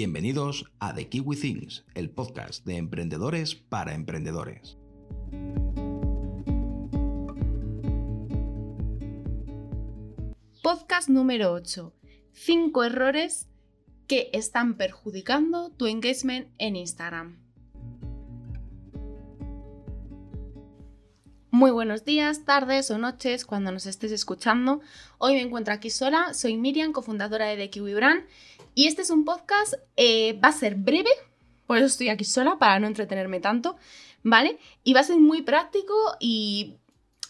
Bienvenidos a The Kiwi Things, el podcast de emprendedores para emprendedores. Podcast número 8. 5 errores que están perjudicando tu engagement en Instagram. Muy buenos días, tardes o noches cuando nos estés escuchando. Hoy me encuentro aquí sola, soy Miriam, cofundadora de The Kiwi Brand y este es un podcast, eh, va a ser breve, por eso estoy aquí sola, para no entretenerme tanto, ¿vale? Y va a ser muy práctico y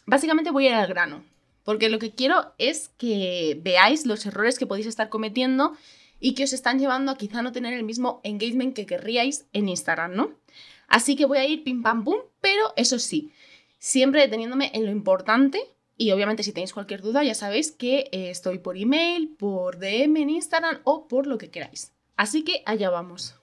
básicamente voy a ir al grano, porque lo que quiero es que veáis los errores que podéis estar cometiendo y que os están llevando a quizá no tener el mismo engagement que querríais en Instagram, ¿no? Así que voy a ir pim pam pum, pero eso sí, siempre deteniéndome en lo importante y obviamente si tenéis cualquier duda ya sabéis que eh, estoy por email, por DM en Instagram o por lo que queráis. Así que allá vamos.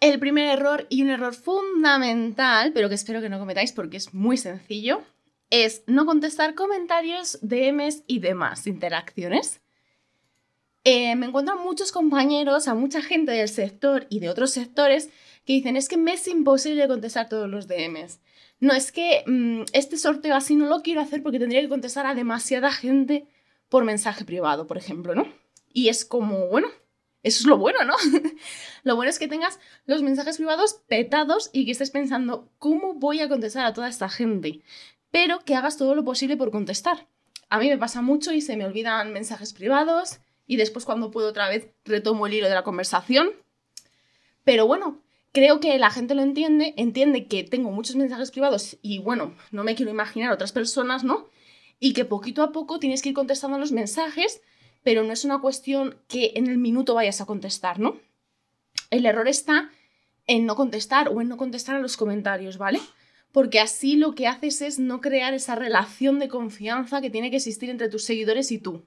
El primer error y un error fundamental, pero que espero que no cometáis porque es muy sencillo, es no contestar comentarios, DMs y demás interacciones. Eh, me encuentro a muchos compañeros, a mucha gente del sector y de otros sectores que dicen es que me es imposible contestar todos los DMs no es que mm, este sorteo así no lo quiero hacer porque tendría que contestar a demasiada gente por mensaje privado, por ejemplo, ¿no? Y es como, bueno, eso es lo bueno, ¿no? lo bueno es que tengas los mensajes privados petados y que estés pensando, ¿cómo voy a contestar a toda esta gente? Pero que hagas todo lo posible por contestar. A mí me pasa mucho y se me olvidan mensajes privados y después cuando puedo otra vez retomo el hilo de la conversación. Pero bueno, creo que la gente lo entiende, entiende que tengo muchos mensajes privados y bueno, no me quiero imaginar otras personas, ¿no? Y que poquito a poco tienes que ir contestando los mensajes, pero no es una cuestión que en el minuto vayas a contestar, ¿no? El error está en no contestar o en no contestar a los comentarios, ¿vale? Porque así lo que haces es no crear esa relación de confianza que tiene que existir entre tus seguidores y tú.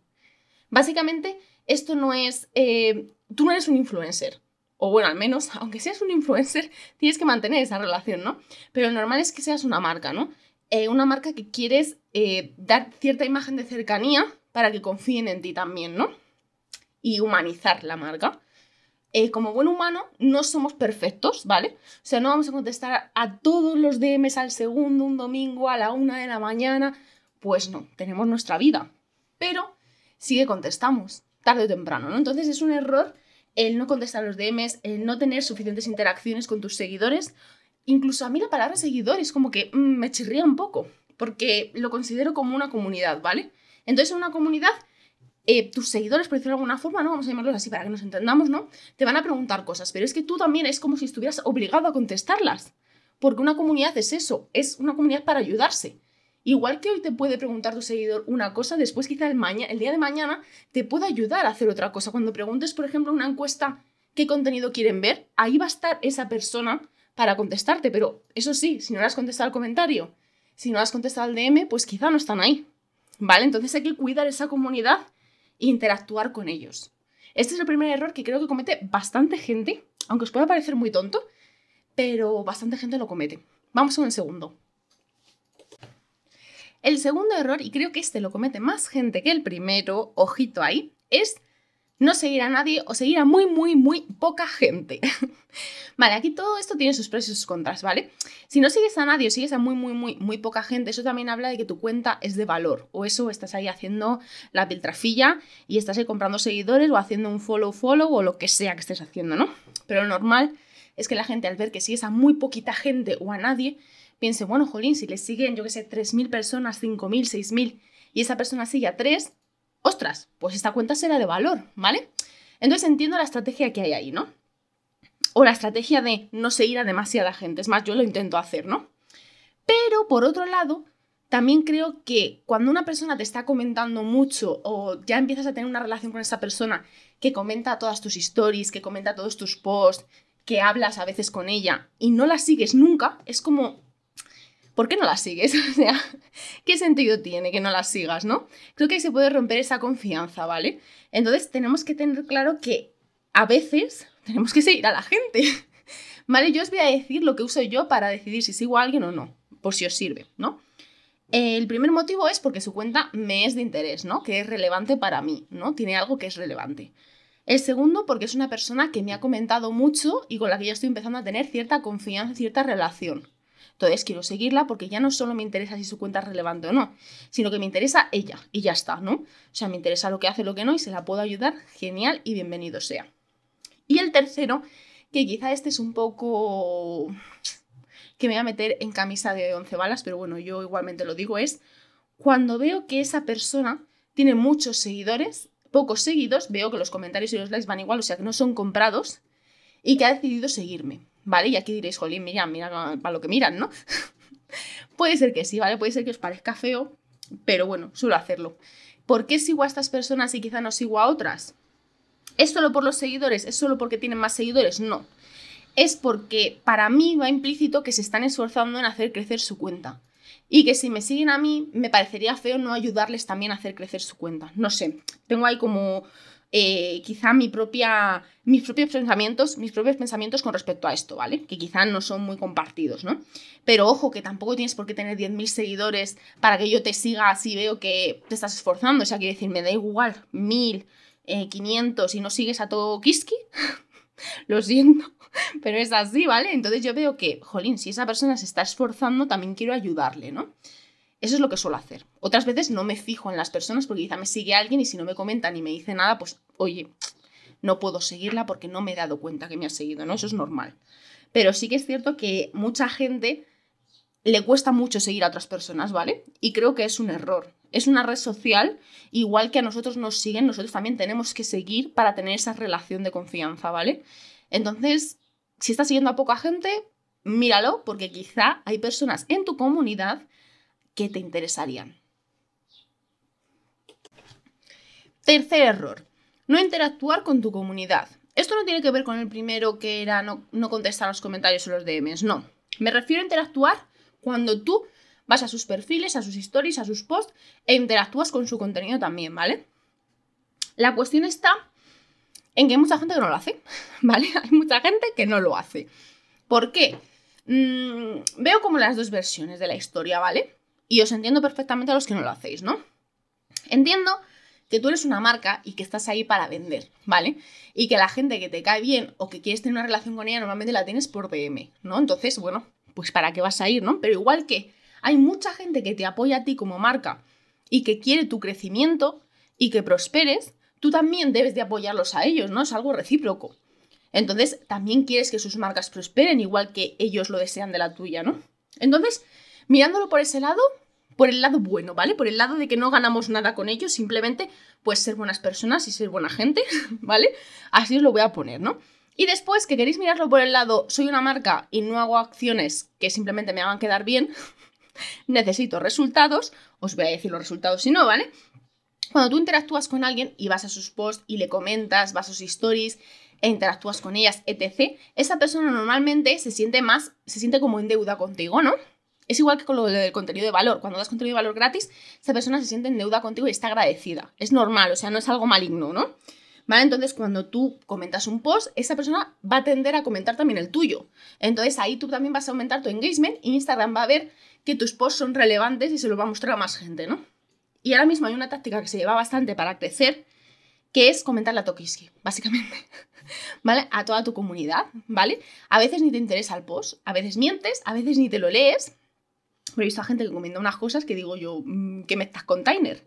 Básicamente, esto no es... Eh, tú no eres un influencer, o bueno, al menos, aunque seas un influencer, tienes que mantener esa relación, ¿no? Pero lo normal es que seas una marca, ¿no? Eh, una marca que quieres eh, dar cierta imagen de cercanía para que confíen en ti también, ¿no? Y humanizar la marca. Eh, como buen humano, no somos perfectos, ¿vale? O sea, no vamos a contestar a todos los DMs al segundo, un domingo, a la una de la mañana. Pues no, tenemos nuestra vida. Pero sí que contestamos, tarde o temprano, ¿no? Entonces es un error el no contestar los DMs, el no tener suficientes interacciones con tus seguidores. Incluso a mí la palabra seguidores como que mm, me chirría un poco, porque lo considero como una comunidad, ¿vale? Entonces en una comunidad, eh, tus seguidores, por decirlo de alguna forma, ¿no? Vamos a llamarlos así para que nos entendamos, ¿no? Te van a preguntar cosas, pero es que tú también es como si estuvieras obligado a contestarlas. Porque una comunidad es eso, es una comunidad para ayudarse. Igual que hoy te puede preguntar tu seguidor una cosa, después quizá el, el día de mañana te puede ayudar a hacer otra cosa. Cuando preguntes, por ejemplo, una encuesta qué contenido quieren ver, ahí va a estar esa persona para contestarte. Pero eso sí, si no le has contestado al comentario, si no le has contestado al DM, pues quizá no están ahí. ¿Vale? Entonces hay que cuidar esa comunidad e interactuar con ellos. Este es el primer error que creo que comete bastante gente, aunque os pueda parecer muy tonto, pero bastante gente lo comete. Vamos con el segundo. El segundo error, y creo que este lo comete más gente que el primero, ojito ahí, es no seguir a nadie o seguir a muy, muy, muy poca gente. vale, aquí todo esto tiene sus pros y sus contras, ¿vale? Si no sigues a nadie o sigues a muy, muy, muy, muy poca gente, eso también habla de que tu cuenta es de valor. O eso estás ahí haciendo la piltrafilla y estás ahí comprando seguidores o haciendo un follow, follow o lo que sea que estés haciendo, ¿no? Pero lo normal es que la gente al ver que sigues a muy poquita gente o a nadie, piense, bueno, jolín, si le siguen, yo qué sé, 3.000 personas, 5.000, 6.000 y esa persona sigue a 3, ostras, pues esta cuenta será de valor, ¿vale? Entonces entiendo la estrategia que hay ahí, ¿no? O la estrategia de no seguir a demasiada gente, es más, yo lo intento hacer, ¿no? Pero por otro lado, también creo que cuando una persona te está comentando mucho o ya empiezas a tener una relación con esa persona que comenta todas tus stories, que comenta todos tus posts, que hablas a veces con ella y no la sigues nunca, es como ¿por qué no la sigues? O sea, ¿qué sentido tiene que no la sigas, no? Creo que ahí se puede romper esa confianza, ¿vale? Entonces tenemos que tener claro que a veces tenemos que seguir a la gente, ¿vale? Yo os voy a decir lo que uso yo para decidir si sigo a alguien o no, por si os sirve, ¿no? El primer motivo es porque su cuenta me es de interés, ¿no? Que es relevante para mí, ¿no? Tiene algo que es relevante. El segundo, porque es una persona que me ha comentado mucho y con la que yo estoy empezando a tener cierta confianza, cierta relación. Entonces quiero seguirla porque ya no solo me interesa si su cuenta es relevante o no, sino que me interesa ella y ya está, ¿no? O sea, me interesa lo que hace, lo que no y se la puedo ayudar, genial y bienvenido sea. Y el tercero, que quizá este es un poco que me voy a meter en camisa de 11 balas, pero bueno, yo igualmente lo digo, es cuando veo que esa persona tiene muchos seguidores, pocos seguidos, veo que los comentarios y los likes van igual, o sea que no son comprados, y que ha decidido seguirme. ¿Vale? Y aquí diréis, jolín, mira, mira para lo que miran, ¿no? Puede ser que sí, ¿vale? Puede ser que os parezca feo, pero bueno, suelo hacerlo. ¿Por qué sigo a estas personas y quizá no sigo a otras? ¿Es solo por los seguidores? ¿Es solo porque tienen más seguidores? No. Es porque para mí va implícito que se están esforzando en hacer crecer su cuenta. Y que si me siguen a mí, me parecería feo no ayudarles también a hacer crecer su cuenta. No sé, tengo ahí como eh, quizá mi propia, mis propios pensamientos, mis propios pensamientos con respecto a esto, ¿vale? Que quizá no son muy compartidos, ¿no? Pero ojo, que tampoco tienes por qué tener 10.000 seguidores para que yo te siga así veo que te estás esforzando. O sea, quiero decir, me da igual, 1.000, 500 y no sigues a todo Kiski. Lo siento, pero es así, ¿vale? Entonces yo veo que, jolín, si esa persona se está esforzando, también quiero ayudarle, ¿no? Eso es lo que suelo hacer. Otras veces no me fijo en las personas porque quizá me sigue alguien y si no me comenta ni me dice nada, pues oye, no puedo seguirla porque no me he dado cuenta que me ha seguido, ¿no? Eso es normal. Pero sí que es cierto que mucha gente le cuesta mucho seguir a otras personas, ¿vale? Y creo que es un error. Es una red social, igual que a nosotros nos siguen, nosotros también tenemos que seguir para tener esa relación de confianza, ¿vale? Entonces, si estás siguiendo a poca gente, míralo, porque quizá hay personas en tu comunidad que te interesarían. Tercer error, no interactuar con tu comunidad. Esto no tiene que ver con el primero que era no, no contestar los comentarios o los DMs, no. Me refiero a interactuar cuando tú vas a sus perfiles, a sus stories, a sus posts e interactúas con su contenido también, ¿vale? La cuestión está en que hay mucha gente que no lo hace, ¿vale? Hay mucha gente que no lo hace. ¿Por qué? Mm, veo como las dos versiones de la historia, ¿vale? Y os entiendo perfectamente a los que no lo hacéis, ¿no? Entiendo que tú eres una marca y que estás ahí para vender, ¿vale? Y que la gente que te cae bien o que quieres tener una relación con ella normalmente la tienes por DM, ¿no? Entonces, bueno, pues para qué vas a ir, ¿no? Pero igual que hay mucha gente que te apoya a ti como marca y que quiere tu crecimiento y que prosperes, tú también debes de apoyarlos a ellos, ¿no? Es algo recíproco. Entonces, también quieres que sus marcas prosperen igual que ellos lo desean de la tuya, ¿no? Entonces, mirándolo por ese lado, por el lado bueno, ¿vale? Por el lado de que no ganamos nada con ellos, simplemente pues ser buenas personas y ser buena gente, ¿vale? Así os lo voy a poner, ¿no? Y después que queréis mirarlo por el lado, soy una marca y no hago acciones que simplemente me hagan quedar bien, necesito resultados, os voy a decir los resultados si no, ¿vale? Cuando tú interactúas con alguien y vas a sus posts y le comentas, vas a sus stories e interactúas con ellas, etc., esa persona normalmente se siente más, se siente como en deuda contigo, ¿no? Es igual que con lo del contenido de valor. Cuando das contenido de valor gratis, esa persona se siente en deuda contigo y está agradecida. Es normal, o sea, no es algo maligno, ¿no? ¿Vale? Entonces, cuando tú comentas un post, esa persona va a tender a comentar también el tuyo. Entonces, ahí tú también vas a aumentar tu engagement y Instagram va a ver que tus posts son relevantes y se los va a mostrar a más gente, ¿no? Y ahora mismo hay una táctica que se lleva bastante para crecer, que es comentar la Tokiski, básicamente. ¿Vale? A toda tu comunidad, ¿vale? A veces ni te interesa el post, a veces mientes, a veces ni te lo lees, pero he visto a gente que comenta unas cosas que digo yo, mm, ¿qué me estás container?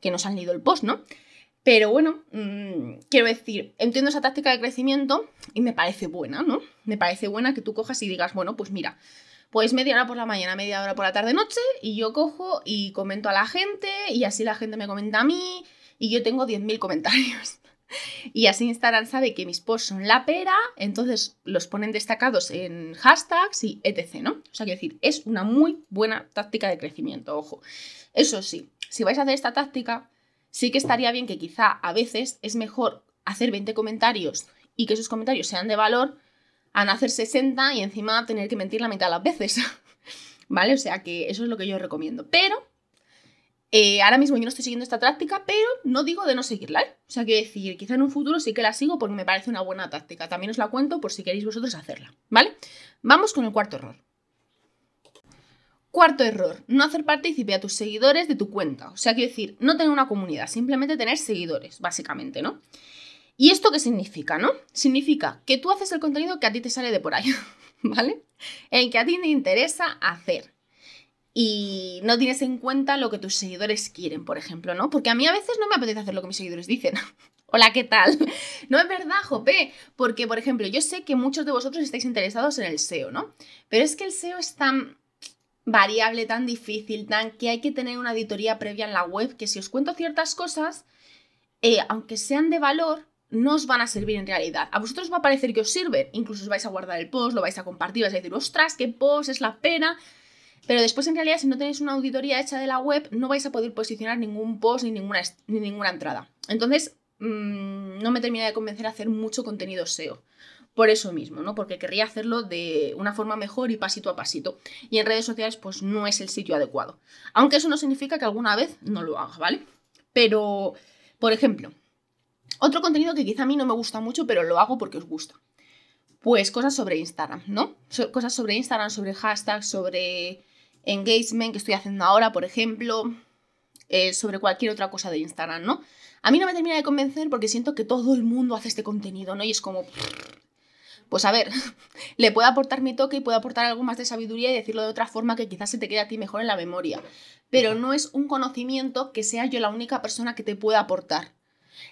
Que no se han leído el post, ¿no? Pero bueno, mm, quiero decir, entiendo esa táctica de crecimiento y me parece buena, ¿no? Me parece buena que tú cojas y digas, bueno, pues mira, pues media hora por la mañana, media hora por la tarde noche y yo cojo y comento a la gente y así la gente me comenta a mí y yo tengo 10.000 comentarios. Y así Instagram sabe que mis posts son la pera, entonces los ponen destacados en hashtags y etc, ¿no? O sea, quiero decir, es una muy buena táctica de crecimiento, ojo. Eso sí, si vais a hacer esta táctica, sí que estaría bien que quizá a veces es mejor hacer 20 comentarios y que esos comentarios sean de valor a no hacer 60 y encima tener que mentir la mitad de las veces. ¿Vale? O sea que eso es lo que yo recomiendo. Pero eh, ahora mismo yo no estoy siguiendo esta táctica, pero no digo de no seguirla. ¿eh? O sea, quiero decir, quizá en un futuro sí que la sigo porque me parece una buena táctica. También os la cuento por si queréis vosotros hacerla. ¿Vale? Vamos con el cuarto error. Cuarto error, no hacer partícipe a tus seguidores de tu cuenta. O sea, quiero decir, no tener una comunidad, simplemente tener seguidores, básicamente, ¿no? ¿Y esto qué significa, no? Significa que tú haces el contenido que a ti te sale de por ahí, ¿vale? El que a ti te interesa hacer. Y no tienes en cuenta lo que tus seguidores quieren, por ejemplo, ¿no? Porque a mí a veces no me apetece hacer lo que mis seguidores dicen. Hola, ¿qué tal? No es verdad, Jope, porque, por ejemplo, yo sé que muchos de vosotros estáis interesados en el SEO, ¿no? Pero es que el SEO es tan variable, tan difícil, tan que hay que tener una auditoría previa en la web, que si os cuento ciertas cosas, eh, aunque sean de valor, no os van a servir en realidad. A vosotros va a parecer que os sirven, incluso os vais a guardar el post, lo vais a compartir, vais a decir, ostras, qué post, es la pena. Pero después, en realidad, si no tenéis una auditoría hecha de la web, no vais a poder posicionar ningún post ni ninguna, ni ninguna entrada. Entonces, mmm, no me termina de convencer a hacer mucho contenido SEO. Por eso mismo, ¿no? Porque querría hacerlo de una forma mejor y pasito a pasito. Y en redes sociales, pues no es el sitio adecuado. Aunque eso no significa que alguna vez no lo haga, ¿vale? Pero, por ejemplo, otro contenido que quizá a mí no me gusta mucho, pero lo hago porque os gusta. Pues cosas sobre Instagram, ¿no? cosas sobre Instagram, sobre hashtags, sobre engagement que estoy haciendo ahora, por ejemplo, eh, sobre cualquier otra cosa de Instagram, ¿no? A mí no me termina de convencer porque siento que todo el mundo hace este contenido, ¿no? Y es como... Pues a ver, le puedo aportar mi toque y puedo aportar algo más de sabiduría y decirlo de otra forma que quizás se te quede a ti mejor en la memoria. Pero no es un conocimiento que sea yo la única persona que te pueda aportar.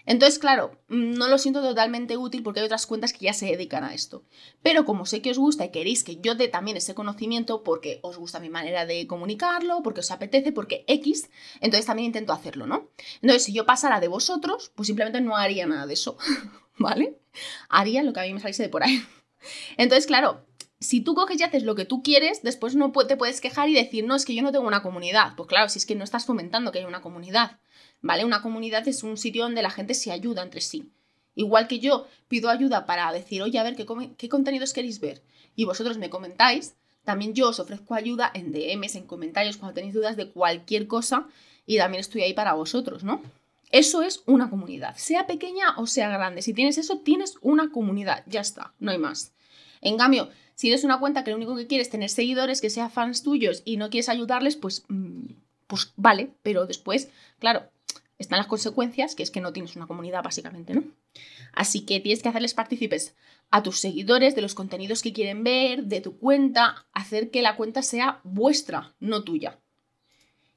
Entonces, claro, no lo siento totalmente útil porque hay otras cuentas que ya se dedican a esto. Pero como sé que os gusta y queréis que yo dé también ese conocimiento porque os gusta mi manera de comunicarlo, porque os apetece, porque X, entonces también intento hacerlo, ¿no? Entonces, si yo pasara de vosotros, pues simplemente no haría nada de eso, ¿vale? Haría lo que a mí me saliese de por ahí. Entonces, claro, si tú coges y haces lo que tú quieres, después no te puedes quejar y decir, no, es que yo no tengo una comunidad. Pues claro, si es que no estás fomentando que haya una comunidad. ¿vale? Una comunidad es un sitio donde la gente se ayuda entre sí. Igual que yo pido ayuda para decir, oye, a ver, ¿qué, qué contenidos queréis ver? Y vosotros me comentáis, también yo os ofrezco ayuda en DMs, en comentarios, cuando tenéis dudas de cualquier cosa y también estoy ahí para vosotros, ¿no? Eso es una comunidad, sea pequeña o sea grande. Si tienes eso, tienes una comunidad, ya está, no hay más. En cambio, si eres una cuenta que lo único que quieres es tener seguidores, que sean fans tuyos y no quieres ayudarles, pues, mm, pues vale, pero después, claro, están las consecuencias, que es que no tienes una comunidad básicamente, ¿no? Así que tienes que hacerles partícipes a tus seguidores de los contenidos que quieren ver, de tu cuenta, hacer que la cuenta sea vuestra, no tuya.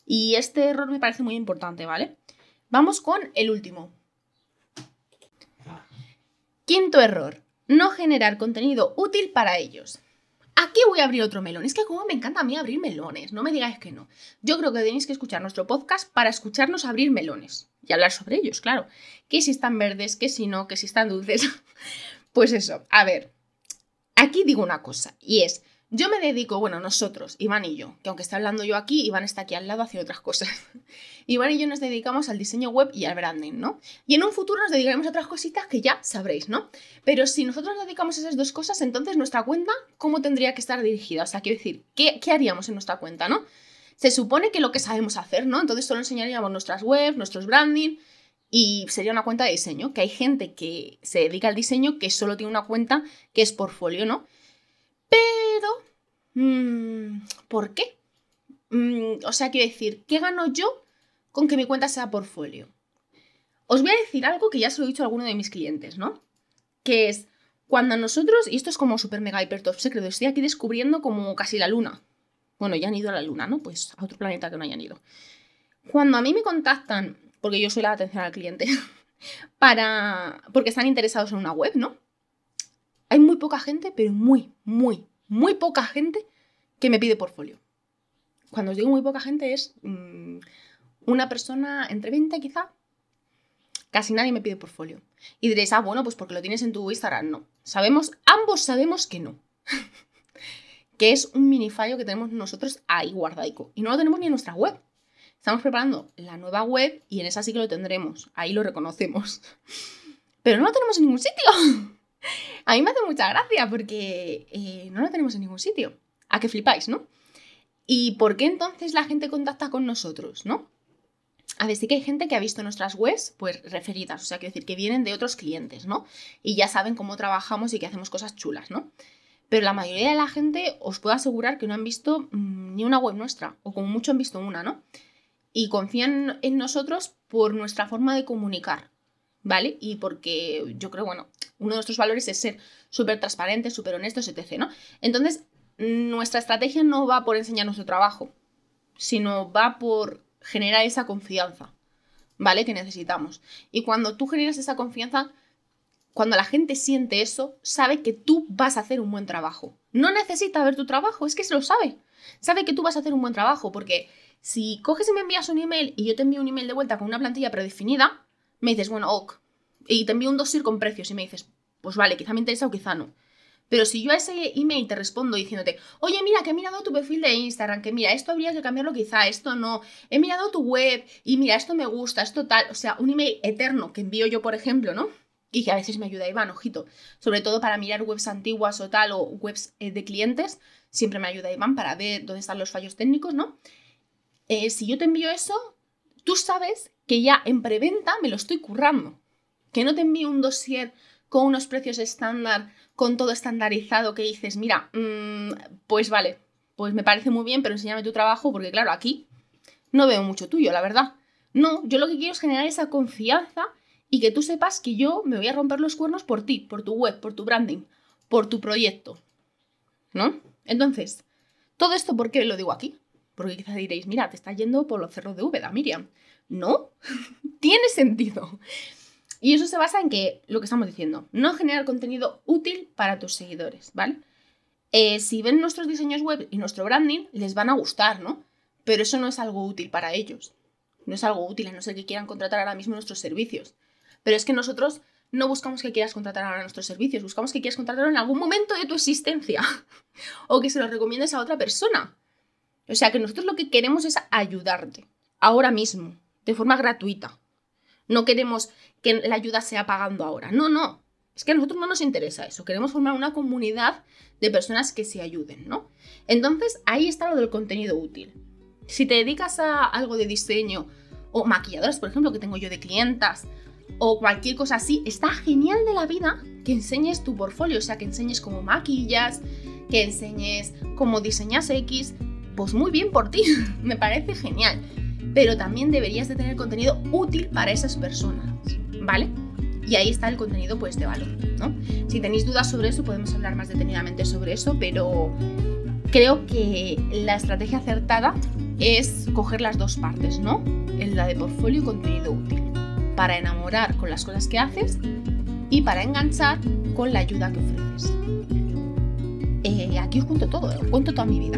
Y este error me parece muy importante, ¿vale? Vamos con el último. Quinto error, no generar contenido útil para ellos. Aquí voy a abrir otro melón. Es que como me encanta a mí abrir melones, no me digáis que no. Yo creo que tenéis que escuchar nuestro podcast para escucharnos abrir melones y hablar sobre ellos, claro. Que si están verdes, que si no, que si están dulces. pues eso, a ver. Aquí digo una cosa y es, yo me dedico, bueno, nosotros, Iván y yo, que aunque esté hablando yo aquí, Iván está aquí al lado haciendo otras cosas. Iván y yo nos dedicamos al diseño web y al branding, ¿no? Y en un futuro nos dedicaremos a otras cositas que ya sabréis, ¿no? Pero si nosotros nos dedicamos a esas dos cosas, entonces nuestra cuenta, ¿cómo tendría que estar dirigida? O sea, quiero decir, ¿qué, qué haríamos en nuestra cuenta, ¿no? Se supone que lo que sabemos hacer, ¿no? Entonces solo enseñaríamos nuestras webs, nuestros branding, y sería una cuenta de diseño, que hay gente que se dedica al diseño que solo tiene una cuenta que es portfolio, ¿no? Mm, ¿Por qué? Mm, o sea, quiero decir, ¿qué gano yo con que mi cuenta sea portfolio? Os voy a decir algo que ya se lo he dicho a alguno de mis clientes, ¿no? Que es cuando nosotros, y esto es como super mega hiper top secreto, estoy aquí descubriendo como casi la luna. Bueno, ya han ido a la luna, ¿no? Pues a otro planeta que no hayan ido. Cuando a mí me contactan, porque yo soy la atención al cliente, para. porque están interesados en una web, ¿no? Hay muy poca gente, pero muy, muy, muy poca gente que me pide portfolio. Cuando os digo muy poca gente es mm, una persona entre 20 quizá. Casi nadie me pide portfolio. Y diréis, ah, bueno, pues porque lo tienes en tu Instagram. No. Sabemos, ambos sabemos que no. que es un mini fallo que tenemos nosotros ahí guardaico. Y no lo tenemos ni en nuestra web. Estamos preparando la nueva web y en esa sí que lo tendremos. Ahí lo reconocemos. Pero no lo tenemos en ningún sitio. A mí me hace mucha gracia porque eh, no lo tenemos en ningún sitio. A que flipáis, ¿no? ¿Y por qué entonces la gente contacta con nosotros, no? A ver, sí que hay gente que ha visto nuestras webs, pues referidas, o sea, quiero decir, que vienen de otros clientes, ¿no? Y ya saben cómo trabajamos y que hacemos cosas chulas, ¿no? Pero la mayoría de la gente os puedo asegurar que no han visto mm, ni una web nuestra, o como mucho han visto una, ¿no? Y confían en nosotros por nuestra forma de comunicar, ¿vale? Y porque yo creo, bueno, uno de nuestros valores es ser súper transparentes, súper honestos, etc., ¿no? Entonces, nuestra estrategia no va por enseñar nuestro trabajo, sino va por generar esa confianza, ¿vale? Que necesitamos. Y cuando tú generas esa confianza, cuando la gente siente eso, sabe que tú vas a hacer un buen trabajo. No necesita ver tu trabajo, es que se lo sabe. Sabe que tú vas a hacer un buen trabajo, porque si coges y me envías un email y yo te envío un email de vuelta con una plantilla predefinida, me dices, bueno, ok, y te envío un dossier con precios y me dices, pues vale, quizá me interesa o quizá no. Pero si yo a ese email te respondo diciéndote, oye, mira, que he mirado tu perfil de Instagram, que mira, esto habría que cambiarlo quizá, esto no, he mirado tu web y mira, esto me gusta, esto tal, o sea, un email eterno que envío yo, por ejemplo, ¿no? Y que a veces me ayuda Iván, ojito, sobre todo para mirar webs antiguas o tal, o webs eh, de clientes, siempre me ayuda Iván para ver dónde están los fallos técnicos, ¿no? Eh, si yo te envío eso, tú sabes que ya en preventa me lo estoy currando. Que no te envío un dossier con unos precios estándar, con todo estandarizado, que dices, mira, mm, pues vale, pues me parece muy bien, pero enséñame tu trabajo, porque claro, aquí no veo mucho tuyo, la verdad. No, yo lo que quiero es generar esa confianza y que tú sepas que yo me voy a romper los cuernos por ti, por tu web, por tu branding, por tu proyecto. ¿No? Entonces, todo esto, ¿por qué lo digo aquí? Porque quizás diréis, mira, te está yendo por los cerros de Úbeda, Miriam. No, tiene sentido. Y eso se basa en que, lo que estamos diciendo, no generar contenido útil para tus seguidores, ¿vale? Eh, si ven nuestros diseños web y nuestro branding, les van a gustar, ¿no? Pero eso no es algo útil para ellos. No es algo útil, a no ser que quieran contratar ahora mismo nuestros servicios. Pero es que nosotros no buscamos que quieras contratar ahora nuestros servicios, buscamos que quieras contratar en algún momento de tu existencia o que se los recomiendes a otra persona. O sea que nosotros lo que queremos es ayudarte, ahora mismo, de forma gratuita. No queremos que la ayuda sea pagando ahora. No, no. Es que a nosotros no nos interesa eso. Queremos formar una comunidad de personas que se ayuden, ¿no? Entonces, ahí está lo del contenido útil. Si te dedicas a algo de diseño o maquilladoras, por ejemplo, que tengo yo de clientas, o cualquier cosa así, está genial de la vida que enseñes tu portfolio, o sea, que enseñes cómo maquillas, que enseñes cómo diseñas X, pues muy bien por ti, me parece genial pero también deberías de tener contenido útil para esas personas, ¿vale? Y ahí está el contenido pues de valor, ¿no? Si tenéis dudas sobre eso podemos hablar más detenidamente sobre eso, pero creo que la estrategia acertada es coger las dos partes, ¿no? La de portfolio y contenido útil, para enamorar con las cosas que haces y para enganchar con la ayuda que ofreces. Eh, aquí os cuento todo, os cuento toda mi vida.